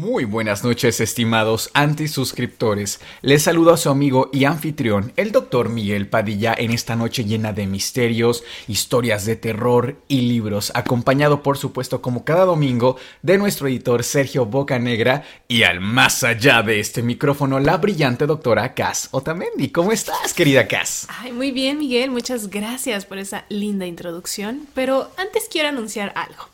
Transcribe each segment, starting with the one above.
Muy buenas noches, estimados antisuscriptores. Les saludo a su amigo y anfitrión, el doctor Miguel Padilla, en esta noche llena de misterios, historias de terror y libros, acompañado, por supuesto, como cada domingo, de nuestro editor Sergio Bocanegra y al más allá de este micrófono, la brillante doctora Cass Otamendi. ¿Cómo estás, querida Cass? Ay, muy bien, Miguel. Muchas gracias por esa linda introducción. Pero antes quiero anunciar algo.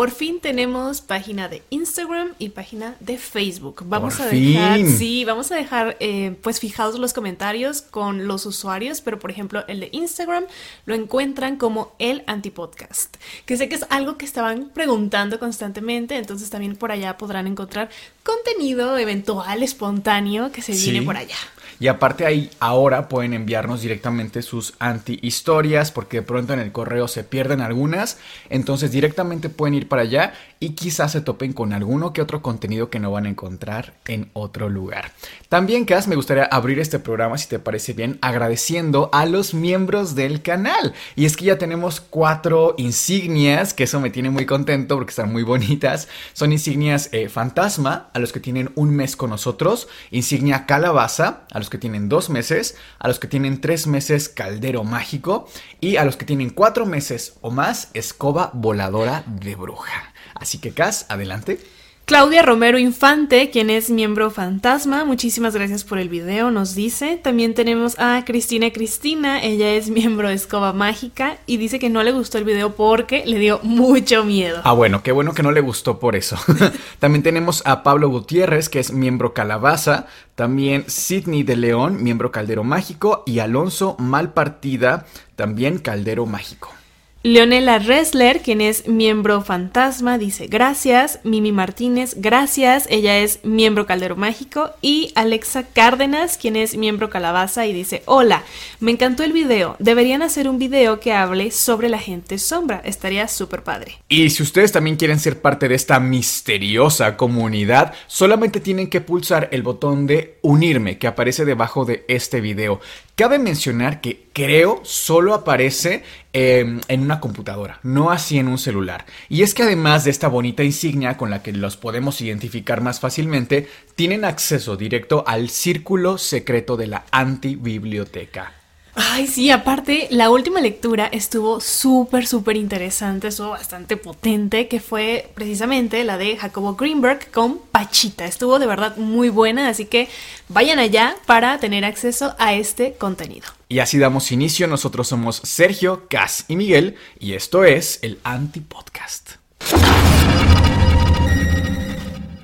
Por fin tenemos página de Instagram y página de Facebook. Vamos Por a dejar, fin. sí, vamos a dejar eh, pues fijados los comentarios con los usuarios, pero por ejemplo el de Instagram lo encuentran como el antipodcast, que sé que es algo que estaban preguntando constantemente, entonces también por allá podrán encontrar contenido eventual, espontáneo que se viene por allá. Y aparte ahí ahora pueden enviarnos directamente sus anti-historias porque de pronto en el correo se pierden algunas. Entonces directamente pueden ir para allá y quizás se topen con alguno que otro contenido que no van a encontrar en otro lugar. También, Cas, me gustaría abrir este programa, si te parece bien, agradeciendo a los miembros del canal. Y es que ya tenemos cuatro insignias, que eso me tiene muy contento porque están muy bonitas. Son insignias eh, fantasma, a los que tienen un mes con nosotros. Insignia calabaza, a los que tienen dos meses. A los que tienen tres meses, caldero mágico. Y a los que tienen cuatro meses o más, escoba voladora de bruja. Así que, Cas, adelante. Claudia Romero Infante, quien es miembro fantasma, muchísimas gracias por el video, nos dice. También tenemos a Cristina Cristina, ella es miembro de Escoba Mágica y dice que no le gustó el video porque le dio mucho miedo. Ah, bueno, qué bueno que no le gustó por eso. También tenemos a Pablo Gutiérrez, que es miembro Calabaza. También Sidney de León, miembro Caldero Mágico. Y Alonso Malpartida, también Caldero Mágico. Leonela Ressler, quien es miembro fantasma, dice gracias. Mimi Martínez, gracias. Ella es miembro Caldero Mágico. Y Alexa Cárdenas, quien es miembro Calabaza, y dice: Hola, me encantó el video. Deberían hacer un video que hable sobre la gente sombra. Estaría súper padre. Y si ustedes también quieren ser parte de esta misteriosa comunidad, solamente tienen que pulsar el botón de unirme que aparece debajo de este video. Cabe mencionar que creo solo aparece eh, en una computadora, no así en un celular. Y es que además de esta bonita insignia con la que los podemos identificar más fácilmente, tienen acceso directo al círculo secreto de la antibiblioteca. Ay, sí, aparte, la última lectura estuvo súper, súper interesante, estuvo bastante potente, que fue precisamente la de Jacobo Greenberg con Pachita. Estuvo de verdad muy buena, así que vayan allá para tener acceso a este contenido. Y así damos inicio, nosotros somos Sergio, Cas y Miguel, y esto es el Antipodcast.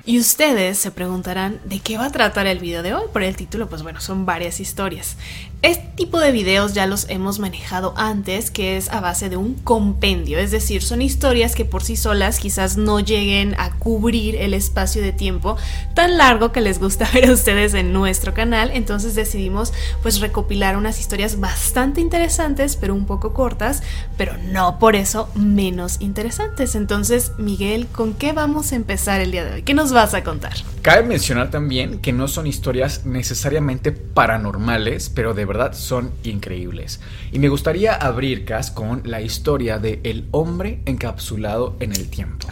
Y ustedes se preguntarán de qué va a tratar el video de hoy. Por el título, pues bueno, son varias historias. Este tipo de videos ya los hemos manejado antes, que es a base de un compendio, es decir, son historias que por sí solas quizás no lleguen a cubrir el espacio de tiempo tan largo que les gusta ver a ustedes en nuestro canal, entonces decidimos pues recopilar unas historias bastante interesantes, pero un poco cortas, pero no por eso menos interesantes. Entonces, Miguel, ¿con qué vamos a empezar el día de hoy? ¿Qué nos vas a contar? Cabe mencionar también que no son historias necesariamente paranormales, pero de verdad son increíbles. Y me gustaría abrir, Cas, con la historia de El hombre encapsulado en el tiempo.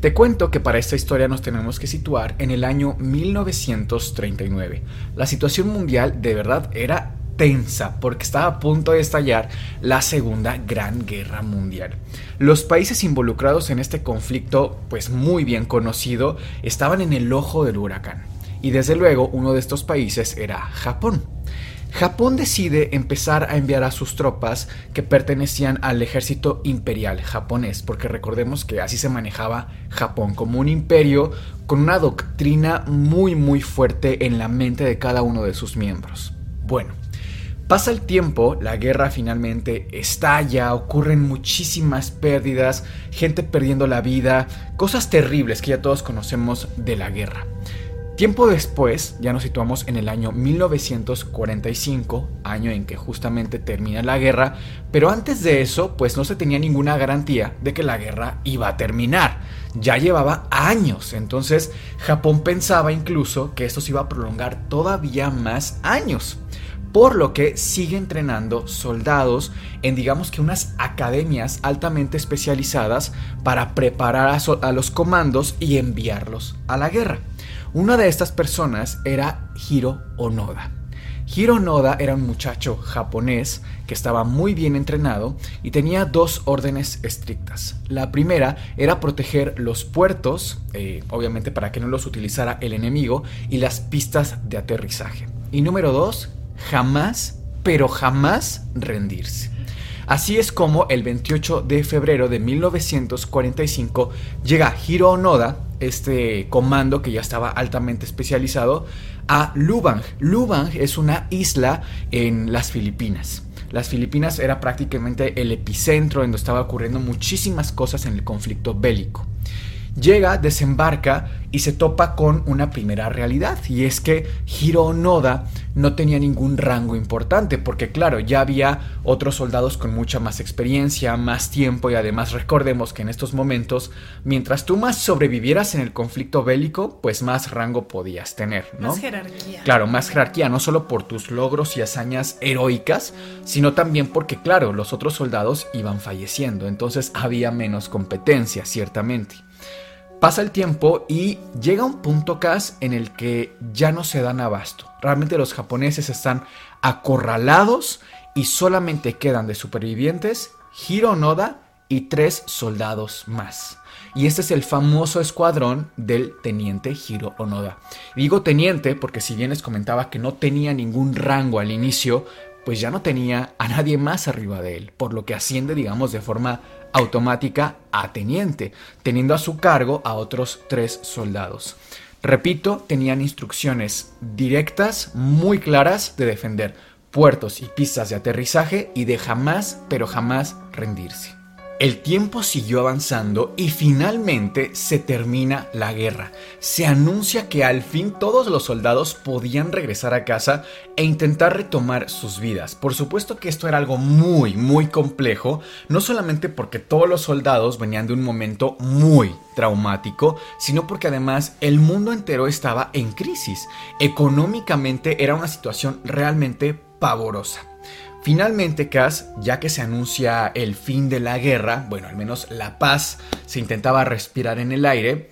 Te cuento que para esta historia nos tenemos que situar en el año 1939. La situación mundial de verdad era tensa porque estaba a punto de estallar la Segunda Gran Guerra Mundial. Los países involucrados en este conflicto, pues muy bien conocido, estaban en el ojo del huracán. Y desde luego uno de estos países era Japón. Japón decide empezar a enviar a sus tropas que pertenecían al ejército imperial japonés, porque recordemos que así se manejaba Japón como un imperio con una doctrina muy muy fuerte en la mente de cada uno de sus miembros. Bueno, Pasa el tiempo, la guerra finalmente estalla, ocurren muchísimas pérdidas, gente perdiendo la vida, cosas terribles que ya todos conocemos de la guerra. Tiempo después, ya nos situamos en el año 1945, año en que justamente termina la guerra, pero antes de eso, pues no se tenía ninguna garantía de que la guerra iba a terminar. Ya llevaba años, entonces Japón pensaba incluso que esto se iba a prolongar todavía más años por lo que sigue entrenando soldados en digamos que unas academias altamente especializadas para preparar a, los comandos y enviarlos a la guerra. Una de estas personas era Hiro Onoda. Hiro Onoda era un muchacho japonés que estaba muy bien entrenado y tenía dos órdenes estrictas. La primera era proteger los puertos, eh, obviamente para que no los utilizara el enemigo, y las pistas de aterrizaje. Y número dos, jamás, pero jamás rendirse. Así es como el 28 de febrero de 1945 llega Hiro Onoda, este comando que ya estaba altamente especializado, a Lubang. Lubang es una isla en las Filipinas. Las Filipinas era prácticamente el epicentro en donde estaba ocurriendo muchísimas cosas en el conflicto bélico. Llega, desembarca y se topa con una primera realidad y es que Hiro Onoda no tenía ningún rango importante porque claro, ya había otros soldados con mucha más experiencia, más tiempo y además recordemos que en estos momentos, mientras tú más sobrevivieras en el conflicto bélico, pues más rango podías tener, ¿no? Más jerarquía. Claro, más jerarquía, no solo por tus logros y hazañas heroicas, sino también porque claro, los otros soldados iban falleciendo, entonces había menos competencia, ciertamente. Pasa el tiempo y llega un punto, Cas, en el que ya no se dan abasto. Realmente los japoneses están acorralados y solamente quedan de supervivientes Hiro Noda y tres soldados más. Y este es el famoso escuadrón del teniente Hiro Onoda. digo teniente porque si bien les comentaba que no tenía ningún rango al inicio, pues ya no tenía a nadie más arriba de él, por lo que asciende, digamos, de forma automática a teniente, teniendo a su cargo a otros tres soldados. Repito, tenían instrucciones directas, muy claras de defender puertos y pistas de aterrizaje y de jamás, pero jamás rendirse. El tiempo siguió avanzando y finalmente se termina la guerra. Se anuncia que al fin todos los soldados podían regresar a casa e intentar retomar sus vidas. Por supuesto que esto era algo muy, muy complejo, no solamente porque todos los soldados venían de un momento muy traumático, sino porque además el mundo entero estaba en crisis. Económicamente era una situación realmente pavorosa. Finalmente, Cass, ya que se anuncia el fin de la guerra, bueno, al menos la paz se intentaba respirar en el aire,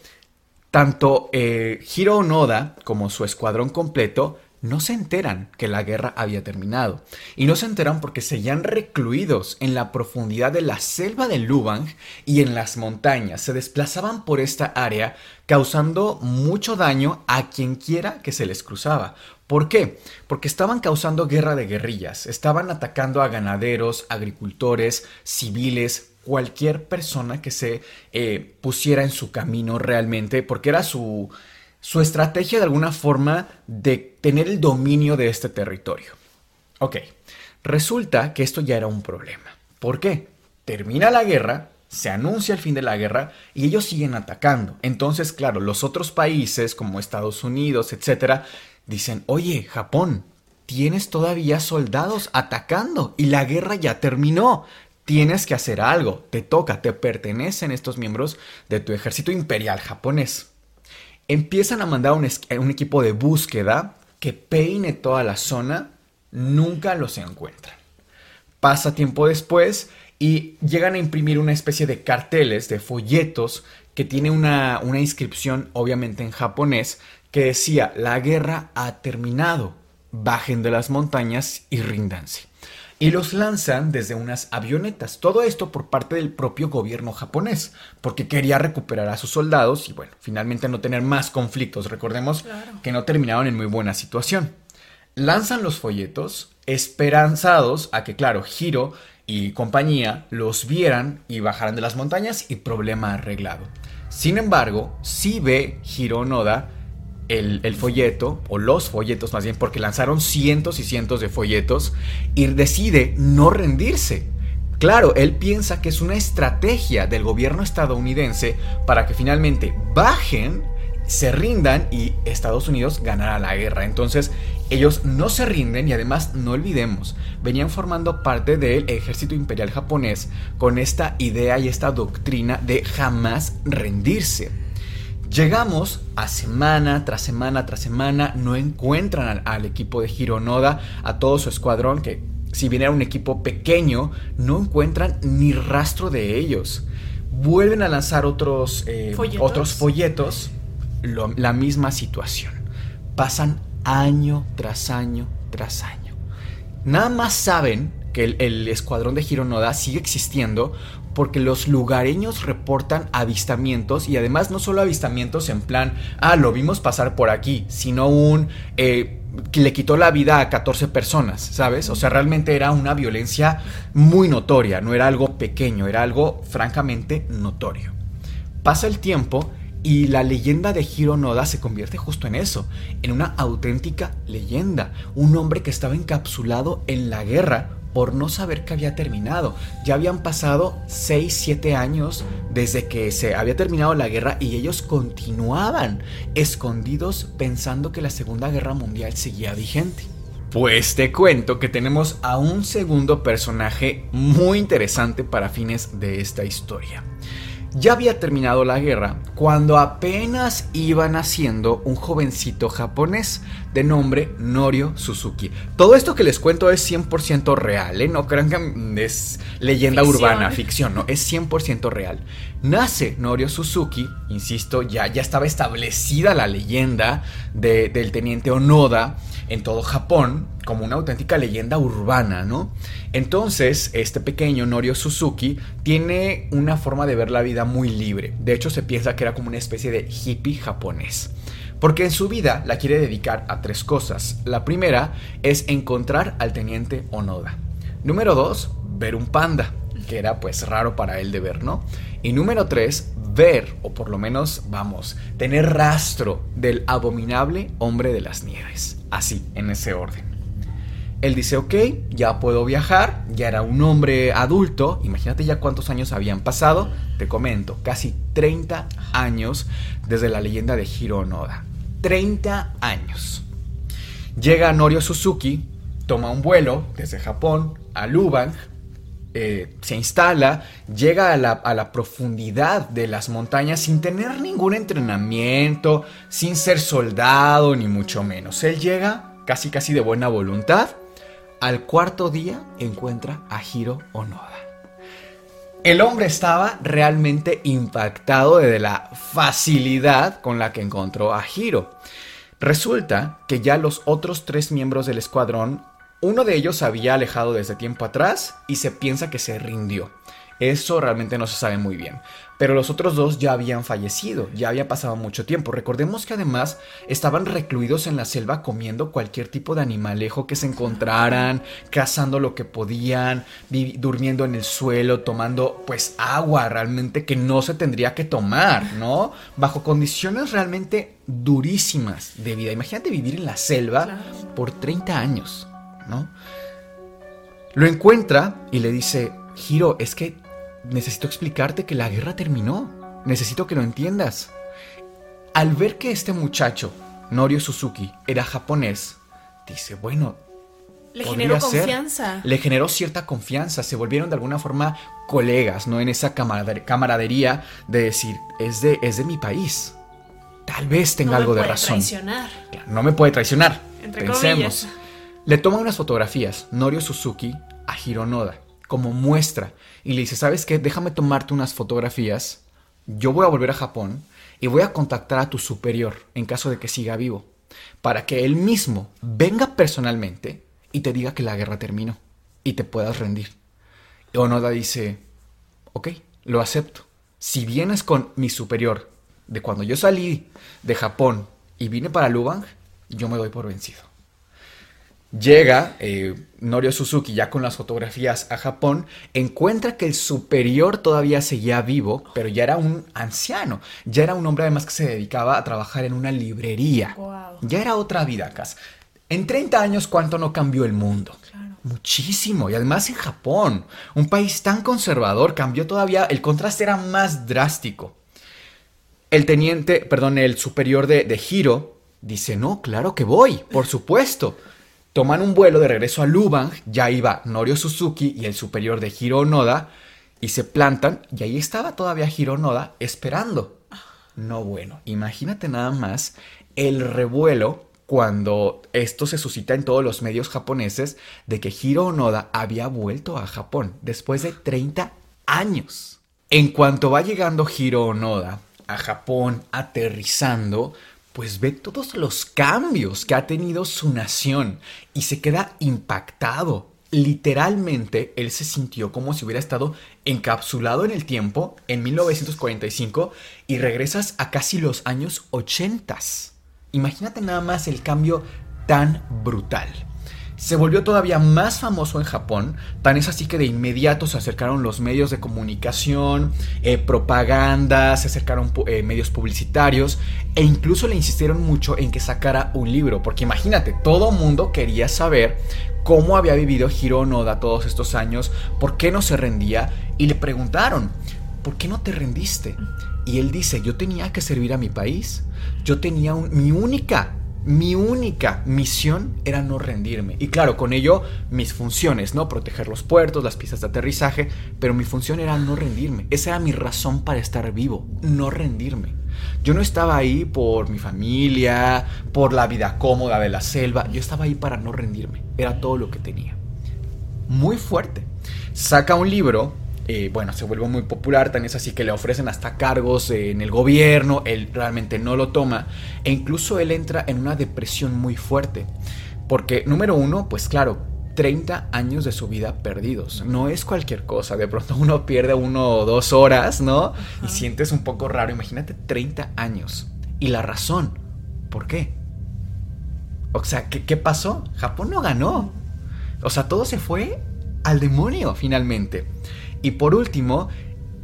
tanto eh, Hiro Onoda como su escuadrón completo no se enteran que la guerra había terminado. Y no se enteran porque seguían recluidos en la profundidad de la selva de Lubang y en las montañas. Se desplazaban por esta área causando mucho daño a quien quiera que se les cruzaba. ¿Por qué? Porque estaban causando guerra de guerrillas, estaban atacando a ganaderos, agricultores, civiles, cualquier persona que se eh, pusiera en su camino realmente, porque era su, su estrategia de alguna forma de tener el dominio de este territorio. Ok, resulta que esto ya era un problema. ¿Por qué? Termina la guerra, se anuncia el fin de la guerra y ellos siguen atacando. Entonces, claro, los otros países como Estados Unidos, etcétera, dicen, oye, Japón, tienes todavía soldados atacando y la guerra ya terminó. Tienes que hacer algo, te toca, te pertenecen estos miembros de tu ejército imperial japonés. Empiezan a mandar un, equipo de búsqueda que peine toda la zona, nunca los encuentran. Pasa tiempo después y llegan a imprimir una especie de carteles, de folletos, que tiene una, una inscripción obviamente en japonés, que decía, la guerra ha terminado, bajen de las montañas y ríndanse. Y los lanzan desde unas avionetas. Todo esto por parte del propio gobierno japonés, porque quería recuperar a sus soldados y bueno, finalmente no tener más conflictos. Recordemos que no terminaron en muy buena situación. lanzan los folletos esperanzados a que, claro, Hiro y compañía los vieran y bajaran de las montañas y problema arreglado. Sin embargo, sí ve Hiro Noda el, folleto, o los folletos más bien, porque lanzaron cientos y cientos de folletos y decide no rendirse. Claro, él piensa que es una estrategia del gobierno estadounidense para que finalmente bajen, se rindan y Estados Unidos ganara la guerra. Entonces, ellos no se rinden y además no olvidemos, venían formando parte del ejército imperial japonés con esta idea y esta doctrina de jamás rendirse. Llegamos a semana tras semana tras semana, no encuentran al, al equipo de Hironoda, a todo su escuadrón que si bien era un equipo pequeño, no encuentran ni rastro de ellos. Vuelven a lanzar otros, eh, ¿Folletos? otros folletos, lo, la misma situación. Pasan año tras año tras año. Nada más saben que el, el escuadrón de Hironoda sigue existiendo porque los lugareños reportan avistamientos y además no solo avistamientos en plan, ah, lo vimos pasar por aquí, sino un... Eh, le quitó la vida a 14 personas, ¿sabes? O sea, realmente era una violencia muy notoria, no era algo pequeño, era algo francamente notorio. Pasa el tiempo y la leyenda de Hiro Noda se convierte justo en eso, en una auténtica leyenda, un hombre que estaba encapsulado en la guerra por no saber que había terminado. Ya habían pasado 6, 7 años desde que se había terminado la guerra y ellos continuaban escondidos pensando que la Segunda Guerra Mundial seguía vigente. Pues te cuento que tenemos a un segundo personaje muy interesante para fines de esta historia. Ya había terminado la guerra cuando apenas iba naciendo un jovencito japonés de nombre Norio Suzuki. Todo esto que les cuento es 100% real, ¿eh? No crean que es leyenda ficción. urbana, ficción, no, es 100% real. Nace Norio Suzuki, insisto, ya, ya estaba establecida la leyenda de, del teniente Onoda en todo Japón como una auténtica leyenda urbana, ¿no? Entonces, este pequeño Norio Suzuki tiene una forma de ver la vida muy libre. De hecho, se piensa que era como una especie de hippie japonés. Porque en su vida la quiere dedicar a tres cosas. La primera es encontrar al teniente Onoda. Número dos, ver un panda, que era pues raro para él de ver, ¿no? Y número tres, ver, o por lo menos, vamos, tener rastro del abominable hombre de las nieves. Así, en ese orden. Él dice, ok, ya puedo viajar, ya era un hombre adulto, imagínate ya cuántos años habían pasado, te comento, casi 30 años desde la leyenda de Hiro Onoda. 30 años. Llega Norio Suzuki, toma un vuelo desde Japón a Lubang, eh, se instala, llega a la, a la, profundidad de las montañas sin tener ningún entrenamiento, sin ser soldado, ni mucho menos. Él llega casi casi de buena voluntad. Al cuarto día encuentra a Hiro Onoda. El hombre estaba realmente impactado de la facilidad con la que encontró a Hiro. Resulta que ya los otros tres miembros del escuadrón uno de ellos se había alejado desde tiempo atrás y se piensa que se rindió. Eso realmente no se sabe muy bien. Pero los otros dos ya habían fallecido, ya había pasado mucho tiempo. Recordemos que además estaban recluidos en la selva comiendo cualquier tipo de animalejo que se encontraran, cazando lo que podían, durmiendo en el suelo, tomando pues agua realmente que no se tendría que tomar, ¿no? Bajo condiciones realmente durísimas de vida. Imagínate vivir en la selva por 30 años. ¿No? Lo encuentra y le dice, Hiro, es que necesito explicarte que la guerra terminó. Necesito que lo entiendas. Al ver que este muchacho, Norio Suzuki, era japonés, dice, bueno, le generó ser. confianza. Le generó cierta confianza. Se volvieron de alguna forma colegas, ¿no? En esa camaradería de decir, es de, es de mi país. Tal vez tenga no algo de razón. Traicionar. No me puede traicionar. Entre Pensemos. comillas. Le toma unas fotografías, Norio Suzuki, a Hironoda, como muestra, y le dice, ¿sabes qué? Déjame tomarte unas fotografías, yo voy a volver a Japón y voy a contactar a tu superior en caso de que siga vivo, para que él mismo venga personalmente y te diga que la guerra terminó y te puedas rendir. Onoda dice, ok, lo acepto. Si vienes con mi superior de cuando yo salí de Japón y vine para Lubang, yo me doy por vencido. Llega eh, Norio Suzuki ya con las fotografías a Japón, encuentra que el superior todavía seguía vivo, pero ya era un anciano, ya era un hombre además que se dedicaba a trabajar en una librería. Ya era otra vida, Cas. En 30 años, ¿cuánto no cambió el mundo? Muchísimo. Y además en Japón, un país tan conservador, cambió todavía, el contraste era más drástico. El teniente, perdón, el superior de, de Hiro dice, no, claro que voy, por supuesto. Toman un vuelo de regreso a Lubang, ya iba Norio Suzuki y el superior de Hiro Onoda, y se plantan, y ahí estaba todavía Hiro Onoda esperando. No bueno, imagínate nada más el revuelo cuando esto se suscita en todos los medios japoneses de que Hiro Onoda había vuelto a Japón después de 30 años. En cuanto va llegando Hiro Onoda a Japón aterrizando, pues ve todos los cambios que ha tenido su nación y se queda impactado. Literalmente, él se sintió como si hubiera estado encapsulado en el tiempo en 1945 y regresas a casi los años 80. Imagínate nada más el cambio tan brutal se volvió todavía más famoso en Japón, tan es así que de inmediato se acercaron los medios de comunicación, eh, propaganda, se acercaron eh, medios publicitarios e incluso le insistieron mucho en que sacara un libro, porque imagínate, todo mundo quería saber cómo había vivido Hiro Onoda todos estos años, por qué no se rendía y le preguntaron, ¿por qué no te rendiste? Y él dice, yo tenía que servir a mi país, yo tenía mi única mi única misión era no rendirme. Y claro, con ello mis funciones, ¿no? Proteger los puertos, las pistas de aterrizaje, pero mi función era no rendirme. Esa era mi razón para estar vivo, no rendirme. Yo no estaba ahí por mi familia, por la vida cómoda de la selva, yo estaba ahí para no rendirme. Era todo lo que tenía. Muy fuerte. Saca un libro eh, bueno, se vuelve muy popular, tan es así que le ofrecen hasta cargos en el gobierno, él realmente no lo toma, e incluso él entra en una depresión muy fuerte, porque número uno, pues claro, 30 años de su vida perdidos. No es cualquier cosa. De pronto uno pierde uno o dos horas, ¿no? Y sientes un poco raro. Imagínate 30 años. Y la razón. ¿Por qué? O sea, ¿qué, qué pasó? Japón no ganó. O sea, todo se fue al demonio finalmente. Y por último,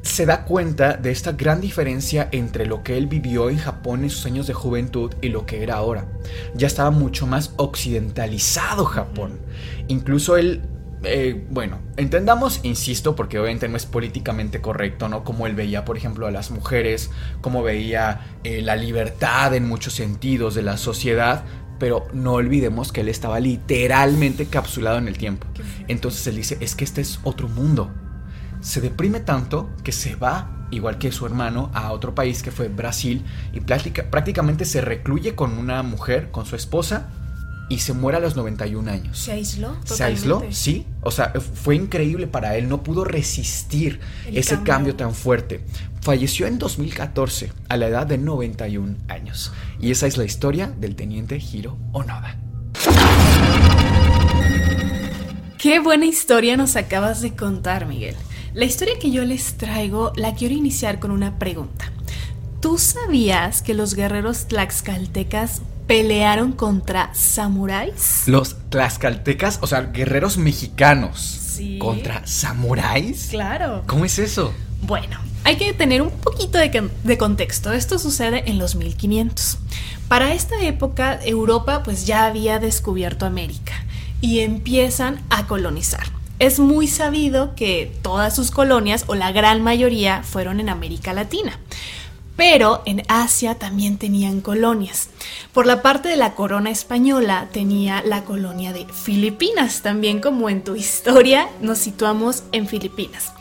se da cuenta de esta gran diferencia entre lo que él vivió en Japón en sus años de juventud y lo que era ahora. Ya estaba mucho más occidentalizado Japón. Incluso él eh, bueno, entendamos, insisto, porque obviamente no es políticamente correcto, ¿no? Como él veía, por ejemplo, a las mujeres, como veía eh, la libertad en muchos sentidos de la sociedad, pero no olvidemos que él estaba literalmente capsulado en el tiempo. Entonces él dice, es que este es otro mundo se deprime tanto que se va, igual que su hermano, a otro país que fue Brasil y prácticamente se recluye con una mujer, con su esposa, y se muere a los 91 años. ¿Se aisló? Totalmente. Se aisló, sí. O sea, fue increíble para él, no pudo resistir ese cambio. tan fuerte. Falleció en 2014 a la edad de 91 años. Y esa es la historia del teniente Hiro Onoda. Qué buena historia nos acabas de contar, Miguel. La historia que yo les traigo la quiero iniciar con una pregunta. ¿Tú sabías que los guerreros tlaxcaltecas pelearon contra samuráis? Los tlaxcaltecas, o sea, guerreros mexicanos. Sí. ¿Contra samuráis? Claro. ¿Cómo es eso? Bueno, hay que tener un poquito de, de, contexto. Esto sucede en los 1500. Para esta época, Europa pues ya había descubierto América y empiezan a colonizar. Es muy sabido que todas sus colonias, o la gran mayoría, fueron en América Latina. Pero en Asia también tenían colonias. Por la parte de la corona española tenía la colonia de Filipinas, también como en tu historia nos situamos en Filipinas.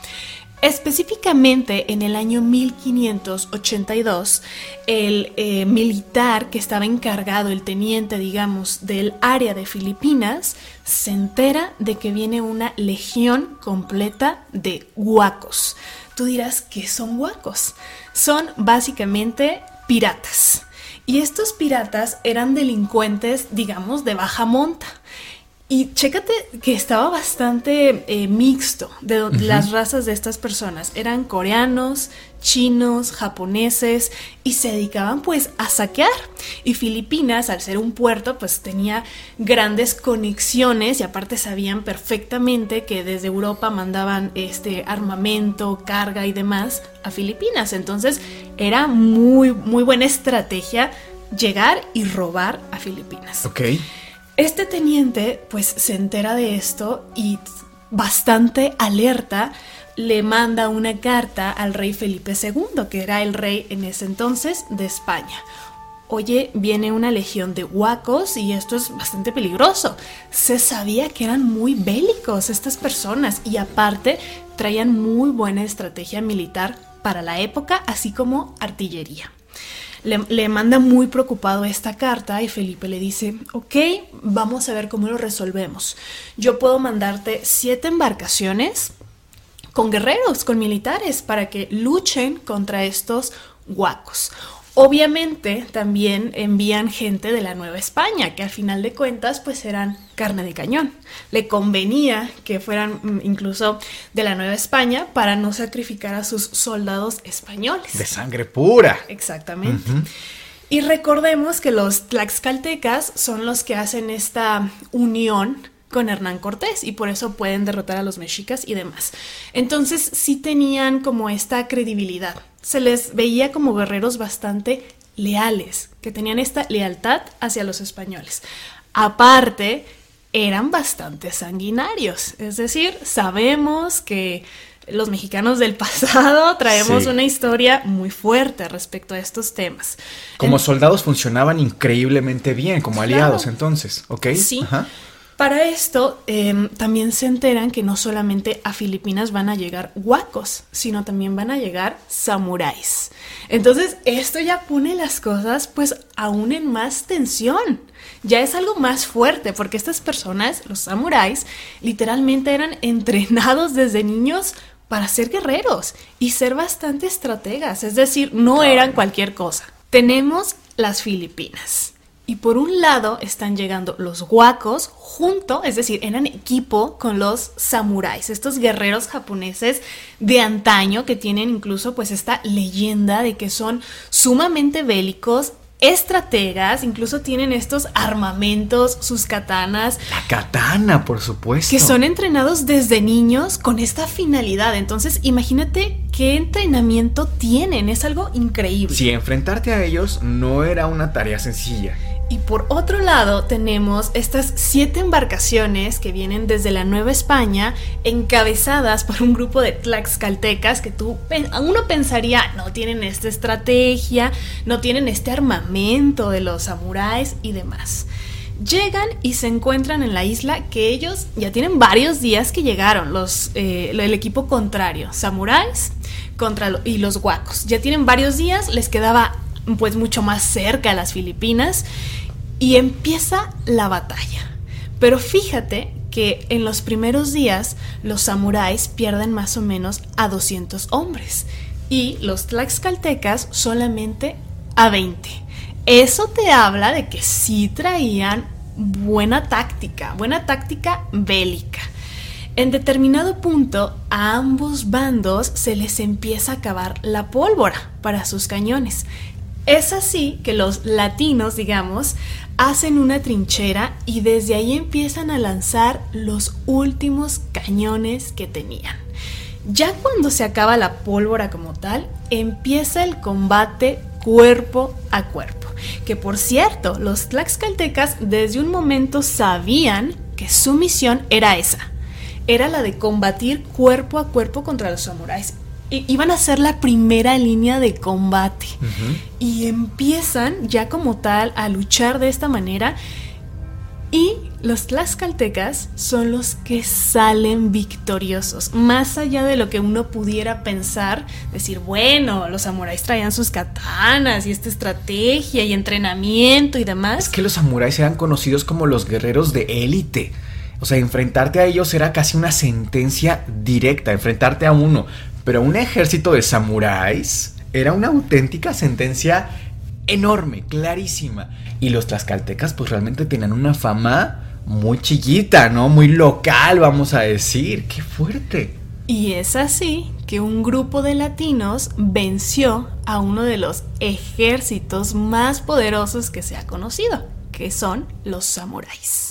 Específicamente en el año 1582, el eh, militar que estaba encargado, el teniente, digamos, del área de Filipinas, se entera de que viene una legión completa de huacos. Tú dirás, ¿qué son huacos? Son básicamente piratas. Y estos piratas eran delincuentes, digamos, de baja monta Y chécate que estaba bastante eh, mixto de las razas de estas personas. Eran coreanos, chinos, japoneses y se dedicaban pues a saquear. Y Filipinas, al ser un puerto, pues tenía grandes conexiones y aparte sabían perfectamente que desde Europa mandaban este armamento, carga y demás a Filipinas. Entonces era muy, muy buena estrategia llegar y robar a Filipinas. Ok. Este teniente pues se entera de esto y bastante alerta le manda una carta al rey Felipe II, que era el rey en ese entonces de España. Oye, viene una legión de huacos y esto es bastante peligroso. Se sabía que eran muy bélicos estas personas y aparte traían muy buena estrategia militar para la época, así como artillería le, manda muy preocupado esta carta y Felipe le dice, ok, vamos a ver cómo lo resolvemos. Yo puedo mandarte siete embarcaciones con guerreros, con militares, para que luchen contra estos guacos. Obviamente también envían gente de la Nueva España, que al final de cuentas pues eran carne de cañón. Le convenía que fueran mm, incluso de la Nueva España para no sacrificar a sus soldados españoles. De sangre pura. Exactamente. Y recordemos que los tlaxcaltecas son los que hacen esta unión con Hernán Cortés y por eso pueden derrotar a los mexicas y demás. Entonces sí tenían como esta credibilidad. Se les veía como guerreros bastante leales, que tenían esta lealtad hacia los españoles. Aparte, eran bastante sanguinarios, es decir, sabemos que los mexicanos del pasado traemos una historia muy fuerte respecto a estos temas. Como soldados funcionaban increíblemente bien, como aliados entonces, ¿ok? Sí. Para esto, em, también se enteran que no solamente a Filipinas van a llegar huacos, sino también van a llegar samuráis. Entonces, esto ya pone las cosas pues aún en más tensión. Ya es algo más fuerte, porque estas personas, los samuráis, literalmente eran entrenados desde niños para ser guerreros y ser bastante estrategas, es decir, no eran cualquier cosa. Tenemos las Filipinas. Y por un lado están llegando los guacos junto, es decir, eran equipo con los samuráis, estos guerreros japoneses de antaño que tienen incluso pues esta leyenda de que son sumamente bélicos, estrategas, incluso tienen estos armamentos, sus katanas. La katana, por supuesto. Que son entrenados desde niños con esta finalidad. Entonces, imagínate qué entrenamiento tienen. Es algo increíble. Si enfrentarte a ellos no era una tarea sencilla. Y por otro lado tenemos estas siete embarcaciones que vienen desde la Nueva España, encabezadas por un grupo de tlaxcaltecas que tú, uno pensaría, no tienen esta estrategia, no tienen este armamento de los samuráis y demás. Llegan y se encuentran en la isla que ellos ya tienen varios días que llegaron, los, eh, el equipo contrario, samuráis contra y los guacos. Ya tienen varios días, les quedaba pues mucho más cerca a las Filipinas y empieza la batalla. Pero fíjate que en los primeros días los samuráis pierden más o menos a 200 hombres y los tlaxcaltecas solamente a 20. Eso te habla de que sí traían buena táctica, buena táctica bélica. En determinado punto, a ambos bandos se les empieza a acabar la pólvora para sus cañones. Es así que los latinos, digamos, hacen una trinchera y desde ahí empiezan a lanzar los últimos cañones que tenían. Ya cuando se acaba la pólvora como tal, empieza el combate cuerpo a cuerpo. Que por cierto, los tlaxcaltecas desde un momento sabían que su misión era esa. Era la de combatir cuerpo a cuerpo contra los samuráis iban a ser la primera línea de combate. Y empiezan ya como tal a luchar de esta manera. Y los tlaxcaltecas son los que salen victoriosos. Más allá de lo que uno pudiera pensar, decir, bueno, los samuráis traían sus katanas y esta estrategia y entrenamiento y demás. Es que los samuráis eran conocidos como los guerreros de élite. O sea, enfrentarte a ellos era casi una sentencia directa, enfrentarte a uno. Pero un ejército de samuráis era una auténtica sentencia enorme, clarísima. Y los tlaxcaltecas pues realmente tenían una fama muy chiquita, ¿no? Muy local, vamos a decir. ¡Qué fuerte! Y es así que un grupo de latinos venció a uno de los ejércitos más poderosos que se ha conocido, que son los samuráis.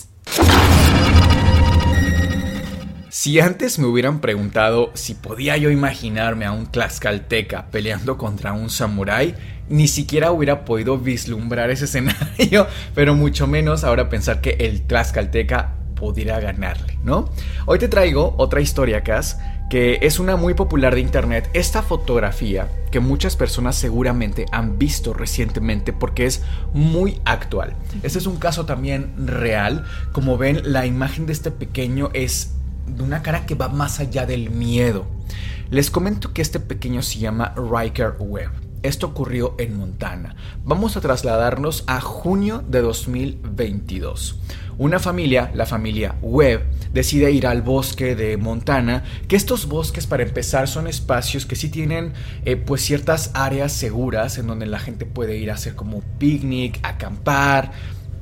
Si antes me hubieran preguntado si podía yo imaginarme a un tlaxcalteca peleando contra un samurái, ni siquiera hubiera podido vislumbrar ese escenario, pero mucho menos ahora pensar que el tlaxcalteca pudiera ganarle, ¿no? Hoy te traigo otra historia, Cas, que es una muy popular de internet, esta fotografía que muchas personas seguramente han visto recientemente porque es muy actual. Este es un caso también real, como ven la imagen de este pequeño es de una cara que va más allá del miedo. Les comento que este pequeño se llama Riker Webb. Esto ocurrió en Montana. Vamos a trasladarnos a junio de 2022. Una familia, la familia Webb, decide ir al bosque de Montana, que estos bosques para empezar son espacios que sí tienen eh, pues ciertas áreas seguras en donde la gente puede ir a hacer como picnic, acampar,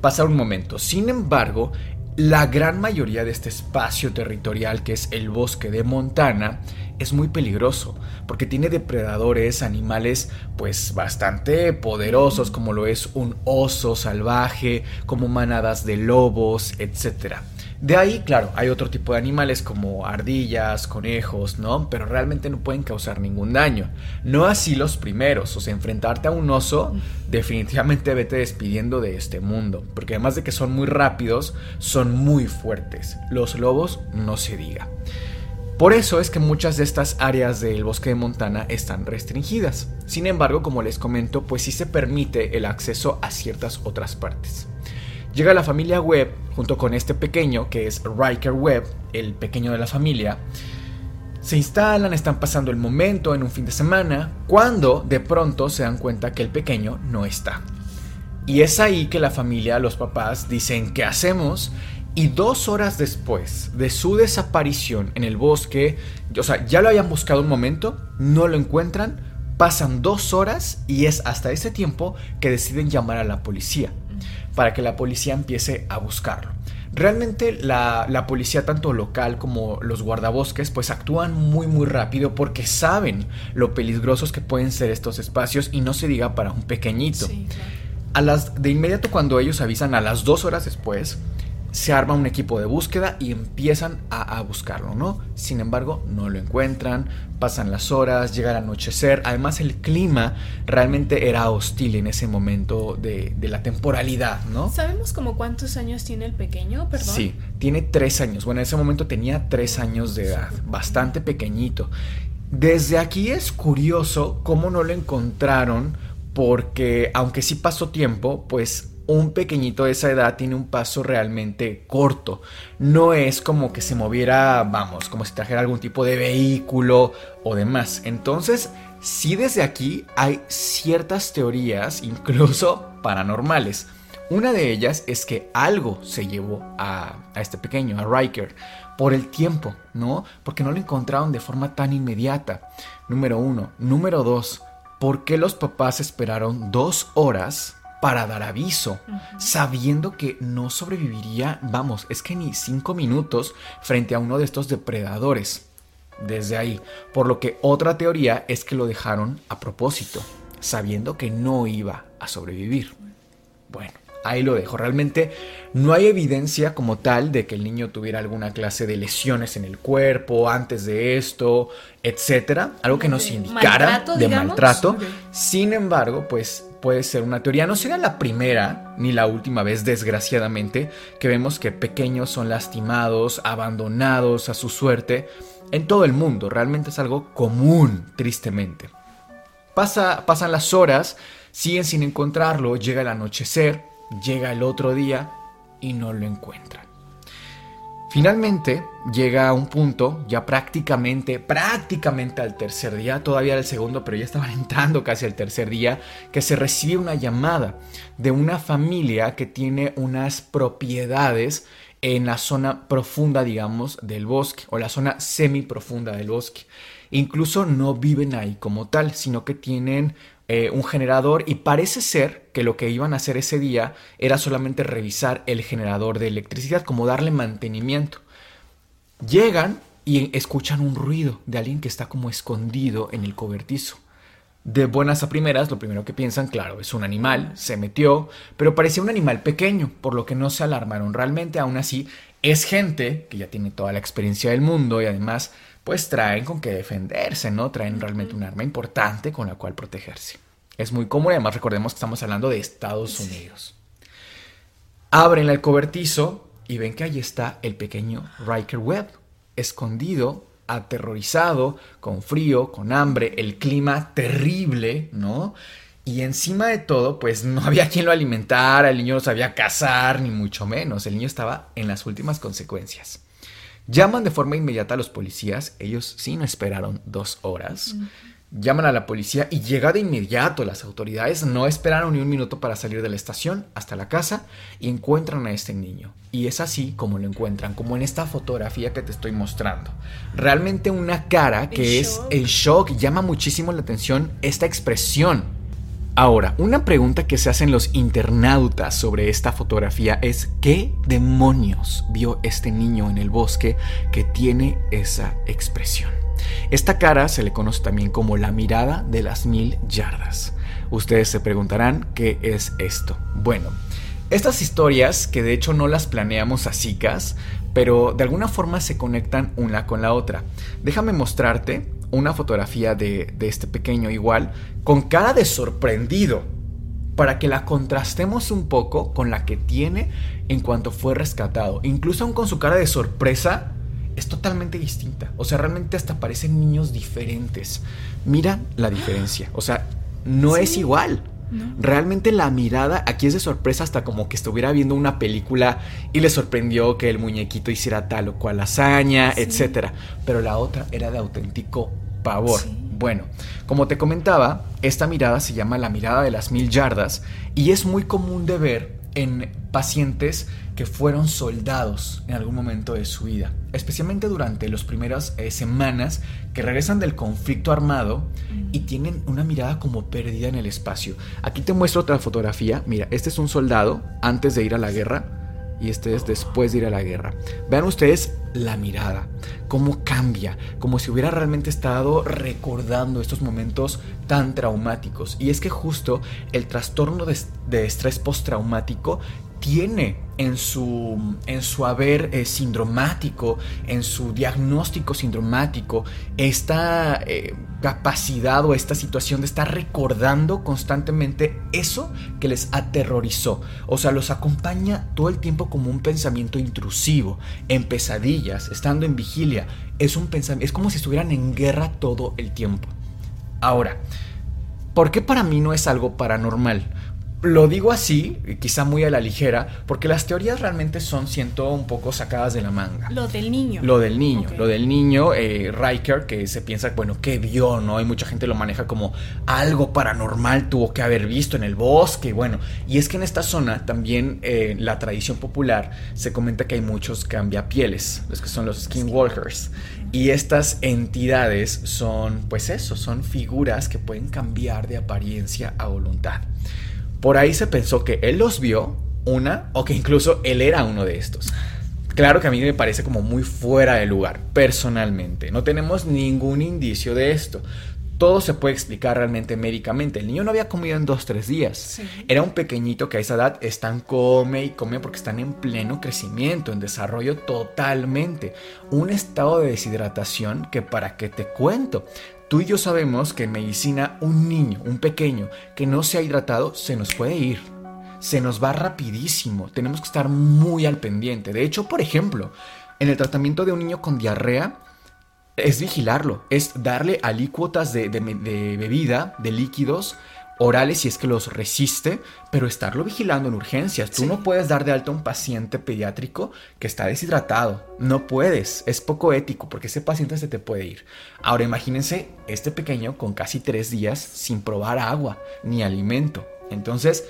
pasar un momento. Sin embargo, la gran mayoría de este espacio territorial que es el bosque de Montana es muy peligroso porque tiene depredadores, animales pues bastante poderosos como lo es un oso salvaje, como manadas de lobos, etcétera. De ahí, claro, hay otro tipo de animales como ardillas, conejos, ¿no? Pero realmente no pueden causar ningún daño. No así los primeros, o sea, enfrentarte a un oso, definitivamente vete despidiendo de este mundo, porque además de que son muy rápidos, son muy fuertes. Los lobos no se diga. Por eso es que muchas de estas áreas del bosque de Montana están restringidas. Sin embargo, como les comento, pues sí se permite el acceso a ciertas otras partes. Llega la familia Webb junto con este pequeño que es Riker Webb, el pequeño de la familia. Se instalan, están pasando el momento en un fin de semana, cuando de pronto se dan cuenta que el pequeño no está. Y es ahí que la familia, los papás, dicen, ¿qué hacemos? Y dos horas después de su desaparición en el bosque, o sea, ya lo habían buscado un momento, no lo encuentran, pasan dos horas y es hasta ese tiempo que deciden llamar a la policía para que la policía empiece a buscarlo. Realmente la, policía, tanto local como los guardabosques, pues actúan muy muy rápido porque saben lo peligrosos que pueden ser estos espacios y no se diga para un pequeñito. A las, de inmediato cuando ellos avisan a las dos horas después, se arma un equipo de búsqueda y empiezan a, buscarlo, ¿no? Sin embargo, no lo encuentran, pasan las horas, llega el anochecer, además el clima realmente era hostil en ese momento de, la temporalidad, ¿no? ¿Sabemos como cuántos años tiene el pequeño, perdón? Sí, tiene tres años, bueno, en ese momento tenía tres años de edad, bastante pequeñito. Desde aquí es curioso cómo no lo encontraron, porque aunque sí pasó tiempo, pues un pequeñito de esa edad tiene un paso realmente corto. No es como que se moviera, vamos, como si trajera algún tipo de vehículo o demás. Entonces, sí desde aquí hay ciertas teorías, incluso paranormales. Una de ellas es que algo se llevó a, a, este pequeño, a Riker, por el tiempo, ¿no? Porque no lo encontraron de forma tan inmediata. Número uno. Número dos. ¿Por qué los papás esperaron dos horas para dar aviso, sabiendo que no sobreviviría, vamos, es que ni cinco minutos frente a uno de estos depredadores. Desde ahí, por lo que otra teoría es que lo dejaron a propósito, sabiendo que no iba a sobrevivir. Bueno, ahí lo dejo. Realmente no hay evidencia como tal de que el niño tuviera alguna clase de lesiones en el cuerpo antes de esto, etcétera. Algo que nos indicara de maltrato. Sin embargo, pues puede ser una teoría. No será la primera ni la última vez, desgraciadamente, que vemos que pequeños son lastimados, abandonados a su suerte en todo el mundo. Realmente es algo común, tristemente. Pasa, pasan las horas, siguen sin encontrarlo, llega el anochecer, llega el otro día y no lo encuentran. Finalmente llega a un punto, ya prácticamente, prácticamente al tercer día, todavía el segundo, pero ya estaban entrando casi al tercer día, que se recibe una llamada de una familia que tiene unas propiedades en la zona profunda, digamos, del bosque, o la zona semi profunda del bosque. Incluso no viven ahí como tal, sino que tienen eh, un generador y parece ser que lo que iban a hacer ese día era solamente revisar el generador de electricidad, como darle mantenimiento. Llegan y escuchan un ruido de alguien que está como escondido en el cobertizo. De buenas a primeras, lo primero que piensan, claro, es un animal, se metió, pero parecía un animal pequeño, por lo que no se alarmaron. Realmente, aún así, es gente que ya tiene toda la experiencia del mundo y además, pues traen con qué defenderse, ¿no? Traen realmente un arma importante con la cual protegerse. Es muy común, además recordemos que estamos hablando de Estados Unidos. Abren el cobertizo y ven que ahí está el pequeño Riker Webb, escondido, aterrorizado, con frío, con hambre, el clima terrible, ¿no? Y encima de todo, pues no había quien lo alimentara, el niño no sabía cazar, ni mucho menos. El niño estaba en las últimas consecuencias. Llaman de forma inmediata a los policías, ellos sí no esperaron dos horas. Llaman a la policía y llega de inmediato. Las autoridades no esperaron ni un minuto para salir de la estación hasta la casa y encuentran a este niño. Y es así como lo encuentran, como en esta fotografía que te estoy mostrando. Realmente una cara que es el shock, llama muchísimo la atención esta expresión. Ahora, una pregunta que se hacen los internautas sobre esta fotografía es ¿qué demonios vio este niño en el bosque que tiene esa expresión? Esta cara se le conoce también como la mirada de las mil yardas. Ustedes se preguntarán qué es esto. Bueno, estas historias, que de hecho no las planeamos así, Cas, pero de alguna forma se conectan una con la otra. Déjame mostrarte una fotografía de, de este pequeño igual, con cara de sorprendido, para que la contrastemos un poco con la que tiene en cuanto fue rescatado. Incluso aún con su cara de sorpresa, es totalmente distinta. O sea, realmente hasta parecen niños diferentes. Mira la diferencia. O sea, no es igual. Realmente la mirada aquí es de sorpresa hasta como que estuviera viendo una película y le sorprendió que el muñequito hiciera tal o cual hazaña, etc. Pero la otra era de auténtico pavor. Bueno, como te comentaba, esta mirada se llama la mirada de las mil yardas y es muy común de ver en pacientes que fueron soldados en algún momento de su vida, especialmente durante las primeras eh, semanas que regresan del conflicto armado y tienen una mirada como perdida en el espacio. Aquí te muestro otra fotografía. Mira, este es un soldado antes de ir a la guerra y este es después de ir a la guerra. Vean ustedes la mirada, cómo cambia, como si hubiera realmente estado recordando estos momentos tan traumáticos. Y es que justo el trastorno de, de estrés postraumático tiene en su, en su haber eh, sindromático, en su diagnóstico sindromático, esta eh, capacidad o esta situación de estar recordando constantemente eso que les aterrorizó. O sea, los acompaña todo el tiempo como un pensamiento intrusivo, en pesadillas, estando en vigilia. Es, un es como si estuvieran en guerra todo el tiempo. Ahora, ¿por qué para mí no es algo paranormal? Lo digo así, quizá muy a la ligera, porque las teorías realmente son, siento, un poco sacadas de la manga. Lo del niño. Lo del niño, lo del niño, eh, Riker, que se piensa, bueno, ¿qué vio, no? Y mucha gente lo maneja como algo paranormal tuvo que haber visto en el bosque, bueno. Y es que en esta zona también eh, la tradición popular se comenta que hay muchos cambiapieles, los que son los skinwalkers. Y estas entidades son, pues eso, son figuras que pueden cambiar de apariencia a voluntad. Por ahí se pensó que él los vio, una, o que incluso él era uno de estos. Claro que a mí me parece como muy fuera de lugar, personalmente. No tenemos ningún indicio de esto. Todo se puede explicar realmente médicamente. El niño no había comido en dos, tres días. Era un pequeñito que a esa edad están come y come porque están en pleno crecimiento, en desarrollo totalmente. Un estado de deshidratación que para qué te cuento. Tú y yo sabemos que en medicina un niño, un pequeño que no se ha hidratado, se nos puede ir. Se nos va rapidísimo. Tenemos que estar muy al pendiente. De hecho, por ejemplo, en el tratamiento de un niño con diarrea, es vigilarlo, es darle alícuotas de, de bebida, de líquidos, orales si es que los resiste, pero estarlo vigilando en urgencias. Tú no puedes dar de alta a un paciente pediátrico que está deshidratado. No puedes. Es poco ético porque ese paciente se te puede ir. Ahora imagínense este pequeño con casi tres días sin probar agua ni alimento. Entonces,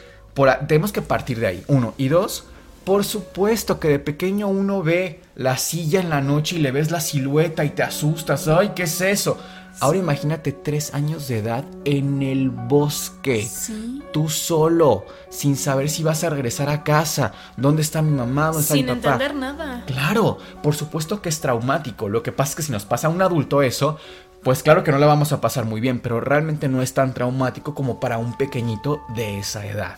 tenemos que partir de ahí. Uno. Y dos, por supuesto que de pequeño uno ve la silla en la noche y le ves la silueta y te asustas. Ay, ¿qué es eso? Ahora imagínate tres años de edad en el bosque. Sí. Tú solo, sin saber si vas a regresar a casa. ¿Dónde está mi mamá? ¿Dónde está Sin mi papá? entender nada. Claro, por supuesto que es traumático. Lo que pasa es que si nos pasa a un adulto eso, pues claro que no la vamos a pasar muy bien, pero realmente no es tan traumático como para un pequeñito de esa edad.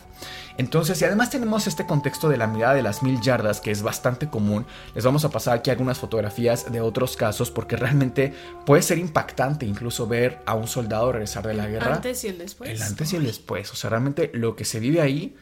Entonces, y además tenemos este contexto de la mirada de las mil yardas, que es bastante común. Les vamos a pasar aquí algunas fotografías de otros casos, porque realmente puede ser impactante incluso ver a un soldado regresar de la guerra. Antes y el después. El antes y el después. O sea, realmente lo que se vive ahí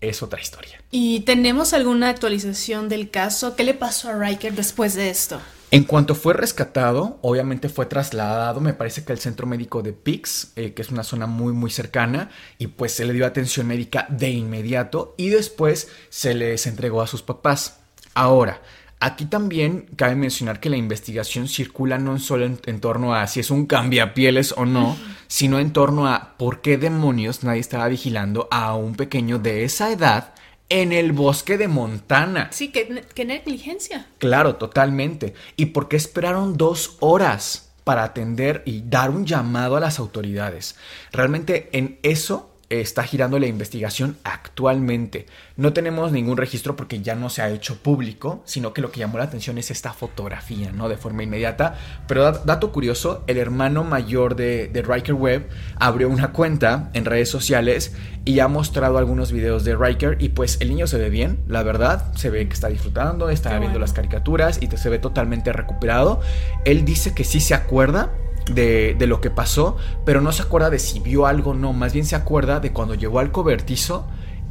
es otra historia. ¿Y tenemos alguna actualización del caso? ¿Qué le pasó a Riker después de esto? En cuanto fue rescatado, obviamente fue trasladado, me parece que al centro médico de Pix, eh, que es una zona muy muy cercana, y pues se le dio atención médica de inmediato y después se les entregó a sus papás. Ahora, aquí también cabe mencionar que la investigación circula no solo en, en torno a si es un cambiapieles o no, sino en torno a por qué demonios nadie estaba vigilando a un pequeño de esa edad en el bosque de Montana. Sí, qué, qué negligencia. Claro, totalmente. ¿Y por qué esperaron dos horas para atender y dar un llamado a las autoridades? Realmente en eso está girando la investigación actualmente. No tenemos ningún registro porque ya no se ha hecho público, sino que lo que llamó la atención es esta fotografía, ¿no? De forma inmediata. Pero dato curioso, el hermano mayor de, de Riker Webb abrió una cuenta en redes sociales y ha mostrado algunos videos de Riker y pues el niño se ve bien, la verdad, se ve que está disfrutando, está Qué viendo bueno. las caricaturas y te se ve totalmente recuperado. Él dice que sí se acuerda de, de lo que pasó, pero no se acuerda de si vio algo no, más bien se acuerda de cuando llegó al cobertizo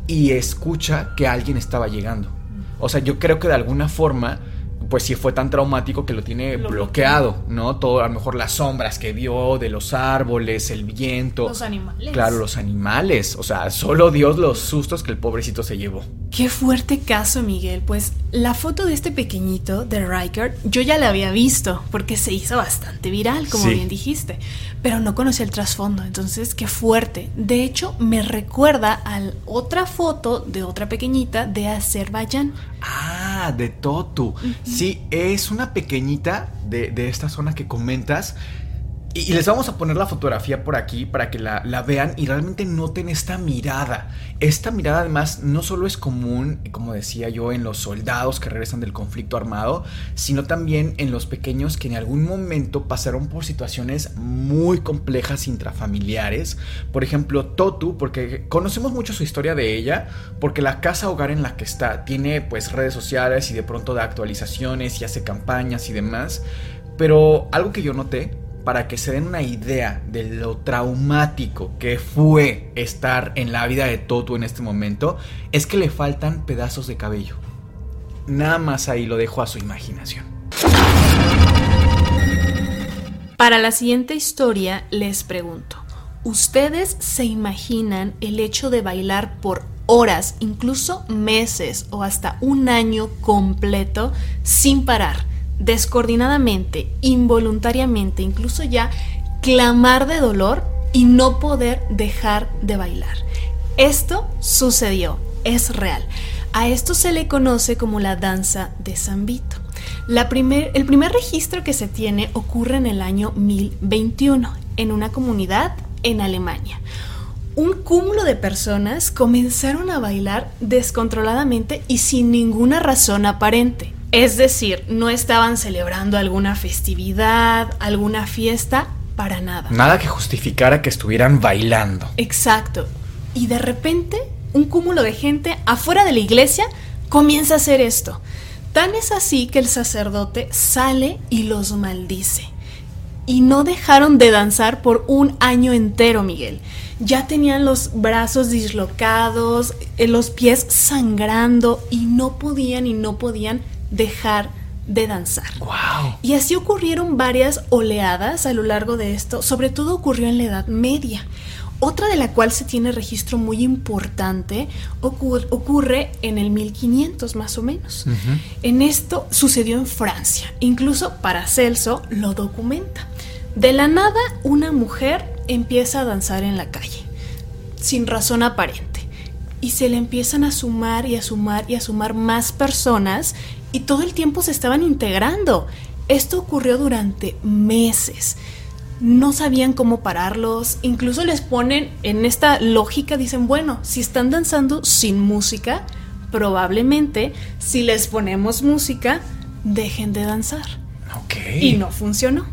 y escucha que alguien estaba llegando. O sea, yo creo que de alguna forma, pues sí fue tan traumático que lo tiene Lo bloqueado, ¿no? Todo, a lo mejor las sombras que vio de los árboles, el viento. Los animales. Claro, los animales. O sea, solo Dios los sustos que el pobrecito se llevó. Qué fuerte caso, Miguel. Pues la foto de este pequeñito, de Riker, yo ya la había visto porque se hizo bastante viral, como Sí. bien dijiste. Pero no conocía el trasfondo, entonces qué fuerte. De hecho, me recuerda a otra foto de otra pequeñita de Azerbaiyán. Ah, de Totu. Sí, es una pequeñita de, de esta zona que comentas. Y, les vamos a poner la fotografía por aquí para que la, la vean y realmente noten esta mirada. Esta mirada además no solo es común, como decía yo, en los soldados que regresan del conflicto armado, sino también en los pequeños que en algún momento pasaron por situaciones muy complejas intrafamiliares. Por ejemplo, Totu, porque conocemos mucho su historia de ella, porque la casa hogar en la que está tiene pues redes sociales y de pronto da actualizaciones y hace campañas y demás. Pero algo que yo noté para que se den una idea de lo traumático que fue estar en la vida de Totu en este momento, es que le faltan pedazos de cabello. Nada más ahí lo dejo a su imaginación. Para la siguiente historia les pregunto, ¿ustedes se imaginan el hecho de bailar por horas, incluso meses o hasta un año completo sin parar, descoordinadamente, involuntariamente, incluso ya clamar de dolor y no poder dejar de bailar? Esto sucedió, es real. A esto se le conoce como la danza de San Vito. La primer- el primer registro que se tiene ocurre en el año 1021, en una comunidad en Alemania. Un cúmulo de personas comenzaron a bailar descontroladamente y sin ninguna razón aparente. Es decir, no estaban celebrando alguna festividad, alguna fiesta, para nada. Nada que justificara que estuvieran bailando. Exacto. Y de repente, un cúmulo de gente afuera de la iglesia comienza a hacer esto. Tan es así que el sacerdote sale y los maldice. Y no dejaron de danzar por un año entero, Miguel. Ya tenían los brazos dislocados, eh, los pies sangrando y no podían y no podían dejar de danzar. ¡Wow! Y así ocurrieron varias oleadas a lo largo de esto, sobre todo ocurrió en la Edad Media. Otra de la cual se tiene registro muy importante ocur- ocurre en el 1500 más o menos. En esto sucedió en Francia, incluso Paracelso lo documenta. De la nada una mujer empieza a danzar en la calle, sin razón aparente. Y se le empiezan a sumar y a sumar y a sumar más personas y todo el tiempo se estaban integrando. Esto ocurrió durante meses. no sabían cómo pararlos, incluso les ponen en esta lógica, dicen, bueno, si están danzando sin música, probablemente si les ponemos música, dejen de danzar. Ok. Y no funcionó.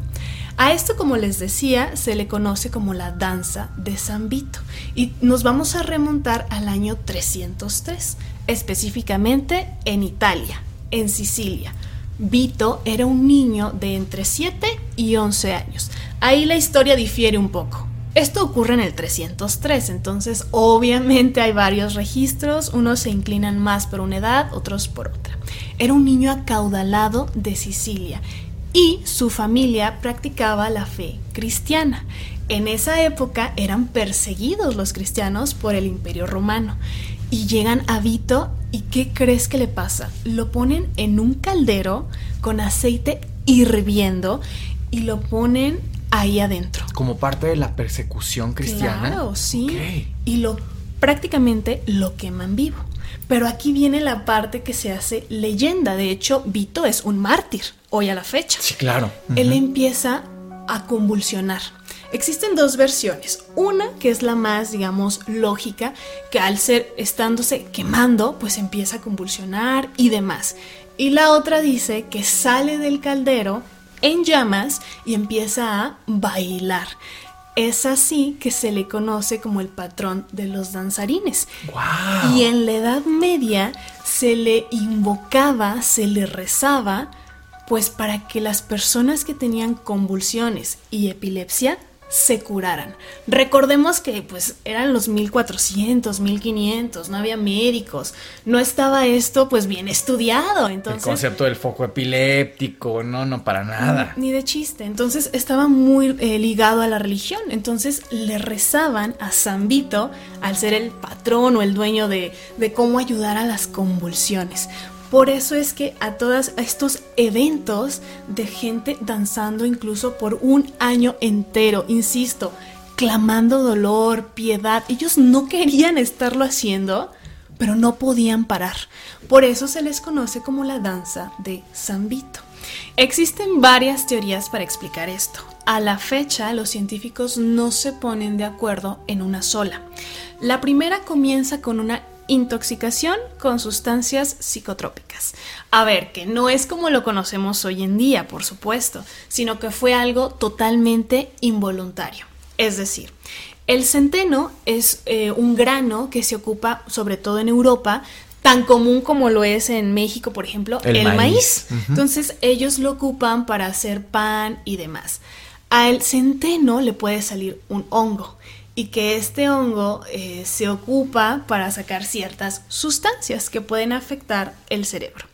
A esto, como les decía, se le conoce como la danza de San Vito. Y nos vamos a remontar al año 303, específicamente en Italia, en Sicilia. Vito era un niño de entre 7 y 11 años. Ahí la historia difiere un poco. Esto ocurre en el 303, entonces obviamente hay varios registros, unos se inclinan más por una edad, otros por otra. Era un niño acaudalado de Sicilia y su familia practicaba la fe cristiana. En esa época eran perseguidos los cristianos por el imperio romano y llegan a Vito y ¿qué crees que le pasa? Lo ponen en un caldero con aceite hirviendo y lo ponen ahí adentro. Como parte de la persecución cristiana. Claro, sí. Y lo prácticamente lo queman vivo. Pero aquí viene la parte que se hace leyenda. De hecho, Vito es un mártir hoy a la fecha. Sí, claro. Él empieza a convulsionar. Existen dos versiones. Una que es la más, digamos, lógica, que al ser estándose quemando, pues empieza a convulsionar y demás. Y la otra dice que sale del caldero en llamas y empieza a bailar. Es así que se le conoce como el patrón de los danzarines. Wow. Y en la Edad Media se le invocaba, se le rezaba, pues para que las personas que tenían convulsiones y epilepsia se curaran. Recordemos que pues eran los 1400, 1500, no había médicos, no estaba esto pues bien estudiado, entonces El concepto del foco epiléptico, no, no para nada. ni de chiste, entonces estaba muy eh, ligado a la religión, entonces le rezaban a San Vito al ser el patrón o el dueño de, de cómo ayudar a las convulsiones. Por eso es que a todos estos eventos de gente danzando incluso por un año entero, insisto, clamando dolor, piedad, ellos no querían estarlo haciendo, pero no podían parar. Por eso se les conoce como la danza de San Vito. Existen varias teorías para explicar esto. A la fecha, los científicos no se ponen de acuerdo en una sola. La primera comienza con una intoxicación con sustancias psicotrópicas. A ver, que no es como lo conocemos hoy en día, por supuesto, sino que fue algo totalmente involuntario. Es decir, el centeno es eh, un grano que se ocupa sobre todo en Europa tan común como lo es en México, por ejemplo, El el, maíz. Entonces ellos lo ocupan para hacer pan y demás. Al centeno le puede salir un hongo y que este hongo eh, se ocupa para sacar ciertas sustancias que pueden afectar el cerebro.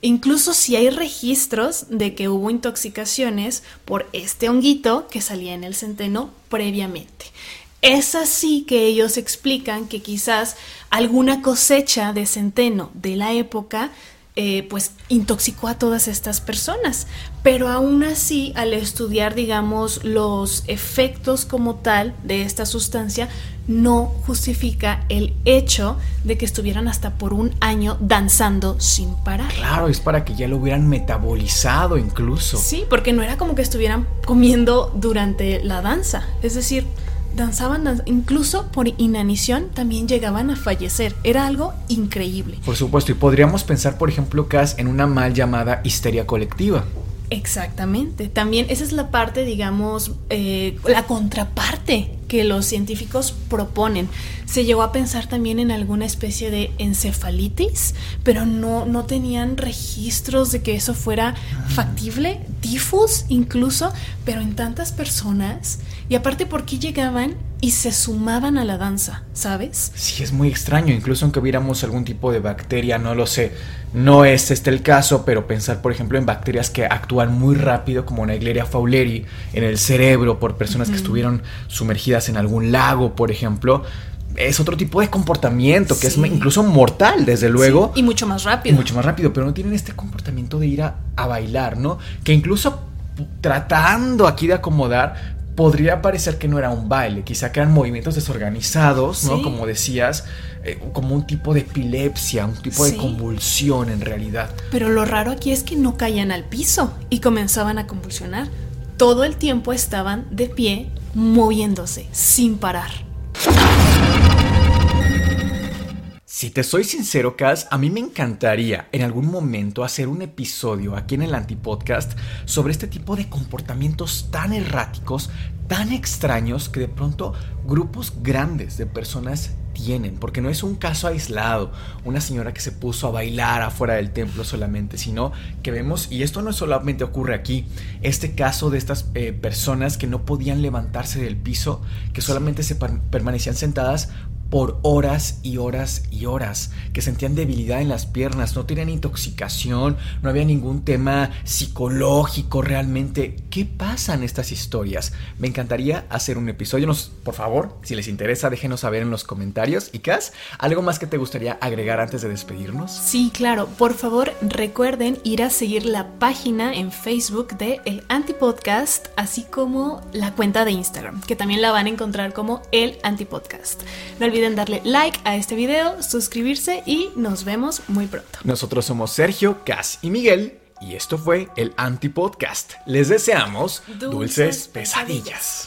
Incluso si hay registros de que hubo intoxicaciones por este honguito que salía en el centeno previamente. Es así que ellos explican que quizás alguna cosecha de centeno de la época eh, pues intoxicó a todas estas personas. Pero aún así, al estudiar, digamos, los efectos como tal de esta sustancia, no justifica el hecho de que estuvieran hasta por un año danzando sin parar. Claro, es para que ya lo hubieran metabolizado incluso. Sí, porque no era como que estuvieran comiendo durante la danza. Es decir, danzaban, danz- incluso por inanición también llegaban a fallecer. Era algo increíble. Por supuesto, y podríamos pensar, por ejemplo, Cas, en una mal llamada histeria colectiva. Exactamente. También esa es la parte, digamos, eh, la contraparte que los científicos proponen. Se llegó a pensar también en alguna especie de encefalitis, pero no, no tenían registros de que eso fuera factible, tifus incluso, pero en tantas personas. Y aparte, ¿por qué llegaban y se sumaban a la danza? ¿Sabes? Sí, es muy extraño, incluso aunque viéramos algún tipo de bacteria, no lo sé. No es este el caso, pero pensar, por ejemplo, en bacterias que actúan muy rápido, como Naegleria fowleri, en el cerebro, por personas que estuvieron sumergidas en algún lago, por ejemplo, es otro tipo de comportamiento que Sí. es incluso mortal, desde luego. Sí, y mucho más Y rápido. mucho más rápido, pero no tienen este comportamiento de ir a, a bailar, ¿no? Que incluso tratando aquí de acomodar, podría parecer que no era un baile, quizá que eran movimientos desorganizados, ¿no? Sí. Como decías, eh, como un tipo de epilepsia, un tipo de convulsión en realidad. Pero lo raro aquí es que no caían al piso y comenzaban a convulsionar. todo el tiempo estaban de pie, moviéndose, sin parar. Si te soy sincero, Cas, a mí me encantaría en algún momento hacer un episodio aquí en el Antipodcast sobre este tipo de comportamientos tan erráticos, tan extraños que de pronto grupos grandes de personas tienen, porque no es un caso aislado, una señora que se puso a bailar afuera del templo solamente, sino que vemos, y esto no solamente ocurre aquí, este caso de estas eh, personas que no podían levantarse del piso, que solamente se permanecían sentadas por horas y horas y horas, que sentían debilidad en las piernas, no tenían intoxicación, no había ningún tema psicológico realmente. ¿Qué pasa en estas historias? Me encantaría hacer un episodio, nos, por favor, si les interesa, déjenos saber en los comentarios. ¿Y Cas, algo más que te gustaría agregar antes de despedirnos? Sí, claro, por favor recuerden ir a seguir la página en Facebook de El Antipodcast, así como la cuenta de Instagram, que también la van a encontrar como El Antipodcast. No olviden darle like a este video, suscribirse y nos vemos muy pronto. Nosotros somos Sergio, Cas y Miguel y esto fue el Antipodcast. Les deseamos dulces, pesadillas.